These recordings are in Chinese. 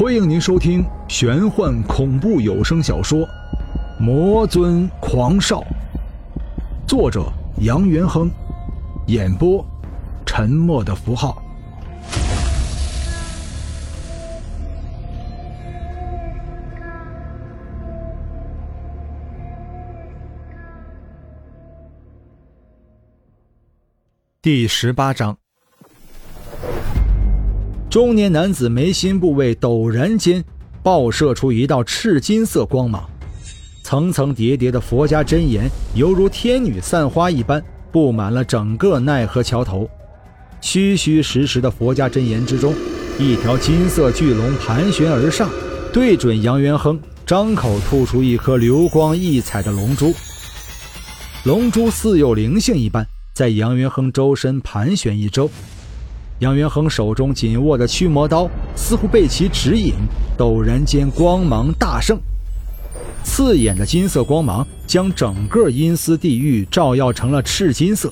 欢迎您收听玄幻恐怖有声小说《魔尊狂少》，作者杨元亨，演播沉默的符号。第十八章。中年男子眉心部位陡然间爆射出一道赤金色光芒，层层叠叠的佛家真言犹如天女散花一般布满了整个奈何桥头。虚虚实实的佛家真言之中，一条金色巨龙盘旋而上，对准杨元亨，张口吐出一颗流光溢彩的龙珠。龙珠似有灵性一般，在杨元亨周身盘旋一周。杨元亨手中紧握的驱魔刀似乎被其指引，陡然间光芒大盛，刺眼的金色光芒将整个阴司地狱照耀成了赤金色。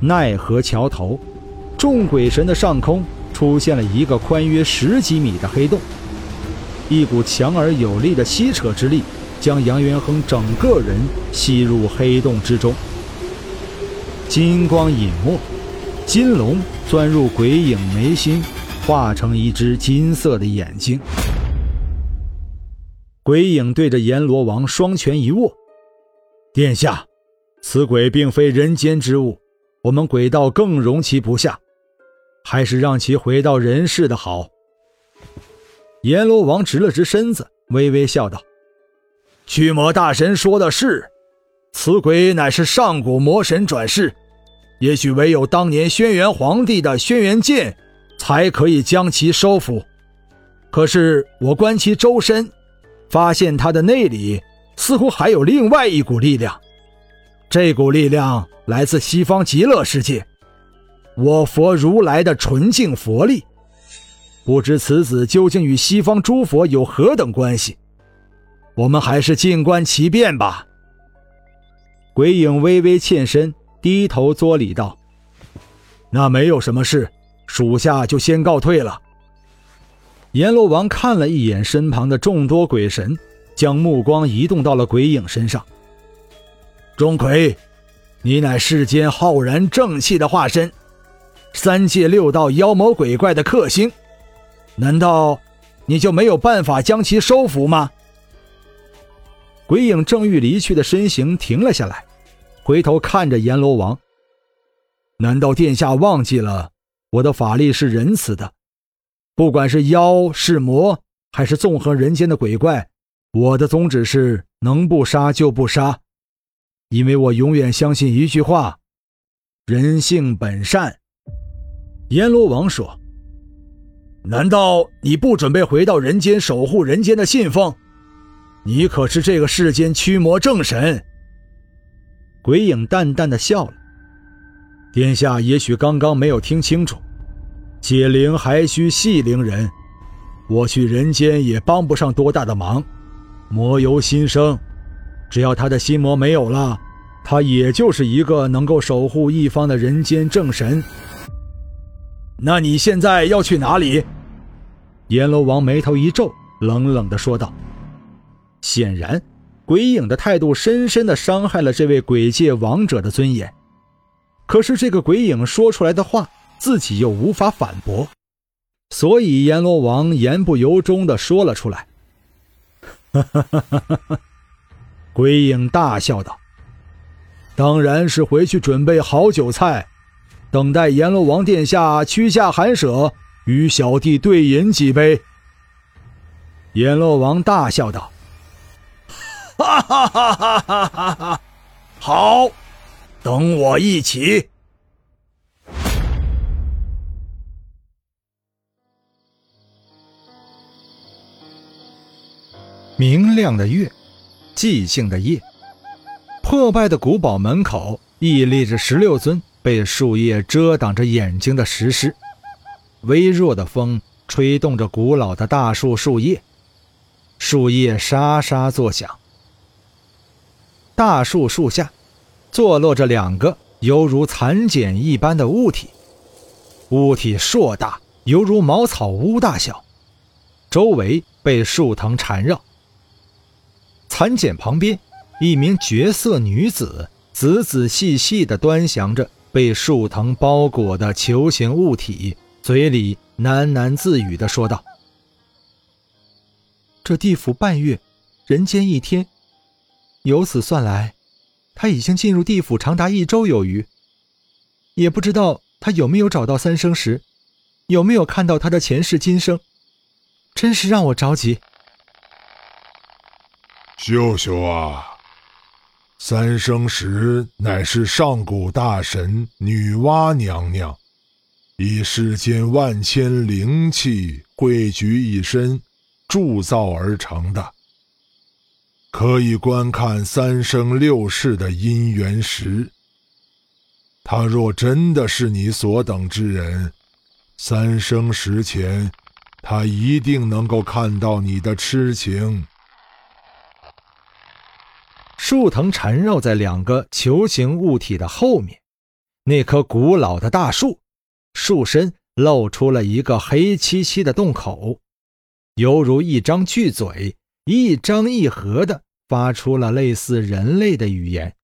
奈何桥头，众鬼神的上空出现了一个宽约十几米的黑洞，一股强而有力的吸扯之力将杨元亨整个人吸入黑洞之中，金光隐没。金龙钻入鬼影眉心，化成一只金色的眼睛。鬼影对着阎罗王双拳一握：“殿下，此鬼并非人间之物，我们鬼道更容其不下，还是让其回到人世的好。”阎罗王直了直身子，微微笑道：“驱魔大神说的是，此鬼乃是上古魔神转世。”也许唯有当年轩辕皇帝的轩辕剑，才可以将其收服。可是我观其周身，发现他的内里似乎还有另外一股力量。这股力量来自西方极乐世界，我佛如来的纯净佛力。不知此子究竟与西方诸佛有何等关系？我们还是静观其变吧。鬼影微微欠身。低头作礼道：“那没有什么事，属下就先告退了。”阎罗王看了一眼身旁的众多鬼神，将目光移动到了鬼影身上。钟馗，你乃世间浩然正气的化身，三界六道妖魔鬼怪的克星，难道你就没有办法将其收服吗？鬼影正欲离去的身形停了下来。回头看着阎罗王，难道殿下忘记了我的法力是仁慈的？不管是妖是魔，还是纵横人间的鬼怪，我的宗旨是能不杀就不杀，因为我永远相信一句话：人性本善。阎罗王说：“难道你不准备回到人间守护人间的信奉？你可是这个世间驱魔正神。”鬼影淡淡的笑了。殿下也许刚刚没有听清楚，解铃还需系铃人，我去人间也帮不上多大的忙。魔由心生，只要他的心魔没有了，他也就是一个能够守护一方的人间正神。那你现在要去哪里？阎罗王眉头一皱，冷冷的说道：“显然。”鬼影的态度深深的伤害了这位鬼界王者的尊严，可是这个鬼影说出来的话，自己又无法反驳，所以阎罗王言不由衷的说了出来。鬼影大笑道：“当然是回去准备好酒菜，等待阎罗王殿下屈下寒舍，与小弟对饮几杯。”阎罗王大笑道。哈哈哈哈哈哈！好，等我一起。明亮的月，寂静的夜，破败的古堡门口屹立着十六尊被树叶遮挡着眼睛的石狮，微弱的风吹动着古老的大树树叶，树叶沙沙作响。大树树下，坐落着两个犹如蚕茧一般的物体，物体硕大，犹如茅草屋大小，周围被树藤缠绕。蚕茧旁边，一名绝色女子仔仔细细地端详着被树藤包裹的球形物体，嘴里喃喃自语地说道：“这地府半月，人间一天，由此算来，他已经进入地府长达一周有余。也不知道他有没有找到三生石，有没有看到他的前世今生。”真是让我着急，秀秀啊！三生石乃是上古大神女娲娘娘以世间万千灵气汇聚一身铸造而成的，可以观看三生六世的姻缘石。他若真的是你所等之人，三生石前。他一定能够看到你的痴情。树藤缠绕在两个球形物体的后面，那棵古老的大树，树身露出了一个黑漆漆的洞口，犹如一张巨嘴，一张一合的发出了类似人类的语言。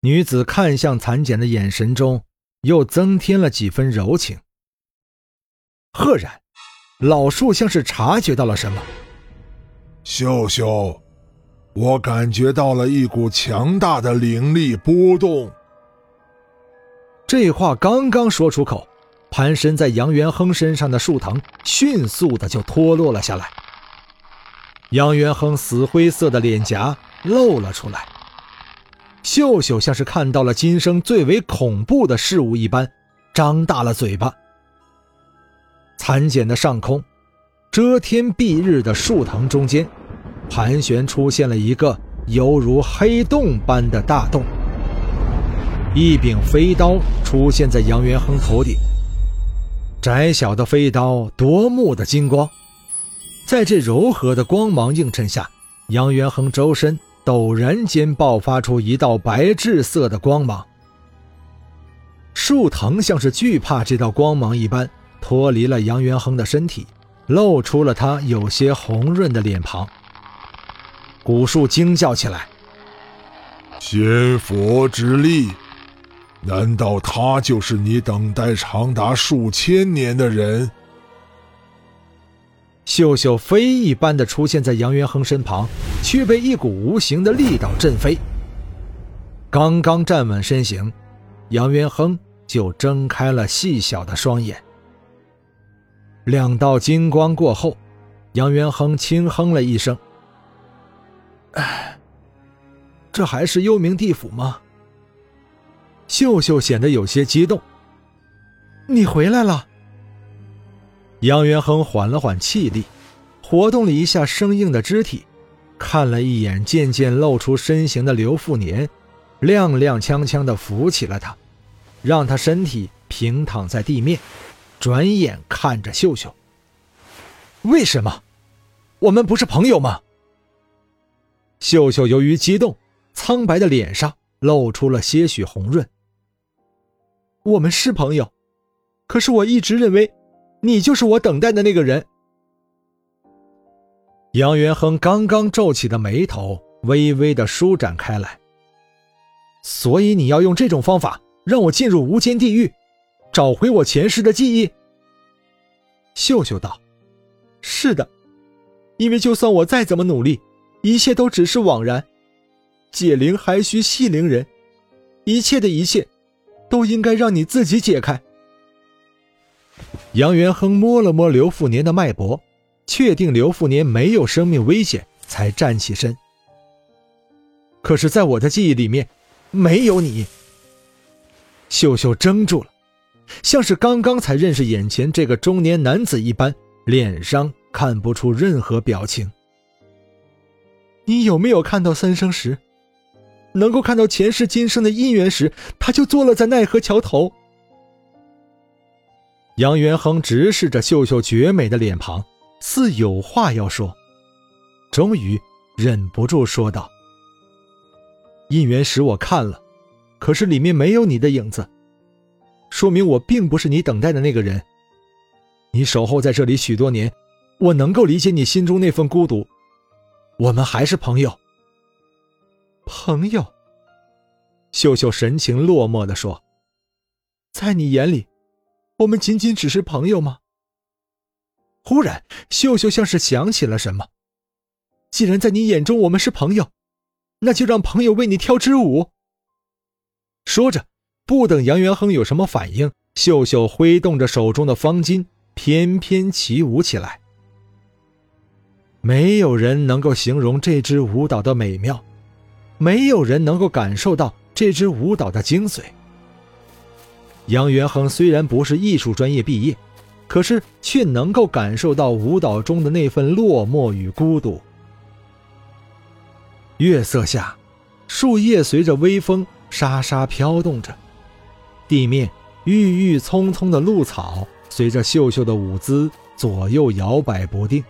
女子看向蚕茧的眼神中，又增添了几分柔情。赫然，老树像是察觉到了什么。秀秀，我感觉到了一股强大的灵力波动。这话刚刚说出口，盘身在杨元亨身上的树藤迅速的就脱落了下来。杨元亨死灰色的脸颊露了出来。秀秀像是看到了今生最为恐怖的事物一般，张大了嘴巴。蚕茧的上空，遮天蔽日的树藤中间，盘旋出现了一个犹如黑洞般的大洞。一柄飞刀出现在杨元亨头顶，窄小的飞刀夺目的金光，在这柔和的光芒映衬下，杨元亨周身陡然间爆发出一道白炽色的光芒。树藤像是惧怕这道光芒一般。脱离了杨元亨的身体，露出了他有些红润的脸庞。古树惊叫起来：“仙佛之力，难道他就是你等待长达数千年的人？”秀秀飞一般的出现在杨元亨身旁，却被一股无形的力道震飞。刚刚站稳身形，杨元亨就睁开了细小的双眼。两道金光过后，杨元亨轻哼了一声：“哎，这还是幽冥地府吗？”秀秀显得有些激动：“你回来了。”杨元亨缓了缓气力，活动了一下生硬的肢体，看了一眼渐渐露出身形的刘富年，踉踉跄跄地扶起了他，让他身体平躺在地面。转眼看着秀秀，为什么？我们不是朋友吗？秀秀由于激动，苍白的脸上露出了些许红润。我们是朋友，可是我一直认为，你就是我等待的那个人。杨元亨刚刚皱起的眉头微微的舒展开来。所以你要用这种方法让我进入无间地狱？找回我前世的记忆。秀秀道：“是的，因为就算我再怎么努力，一切都只是枉然。解铃还需系铃人，一切的一切，都应该让你自己解开。”杨元亨摸了摸刘富年的脉搏，确定刘富年没有生命危险，才站起身。可是，在我的记忆里面，没有你。秀秀怔住了。像是刚刚才认识眼前这个中年男子一般，脸上看不出任何表情。你有没有看到三生石？能够看到前世今生的姻缘时，他就坐落在奈何桥头。杨元亨直视着秀秀绝美的脸庞，似有话要说，终于忍不住说道：“姻缘石我看了，可是里面没有你的影子。”说明我并不是你等待的那个人。你守候在这里许多年，我能够理解你心中那份孤独。我们还是朋友。朋友。秀秀神情落寞地说：“在你眼里，我们仅仅只是朋友吗？”忽然，秀秀像是想起了什么。既然在你眼中我们是朋友，那就让朋友为你跳支舞。说着，不等杨元亨有什么反应，秀秀挥动着手中的方巾，翩翩起舞起来。没有人能够形容这支舞蹈的美妙，没有人能够感受到这支舞蹈的精髓。杨元亨虽然不是艺术专业毕业，可是却能够感受到舞蹈中的那份落寞与孤独。月色下，树叶随着微风沙沙飘动着，地面郁郁葱葱的露草随着秀秀的舞姿左右摇摆不定。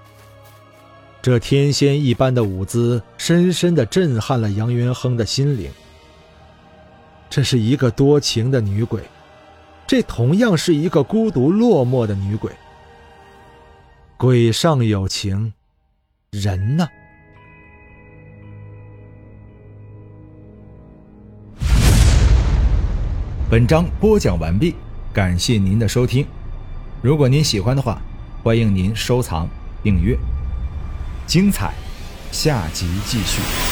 这天仙一般的舞姿，深深的震撼了杨元亨的心灵。这是一个多情的女鬼，这同样是一个孤独落寞的女鬼。鬼上有情，人呢？本章播讲完毕，感谢您的收听。如果您喜欢的话，欢迎您收藏、订阅。精彩，下集继续。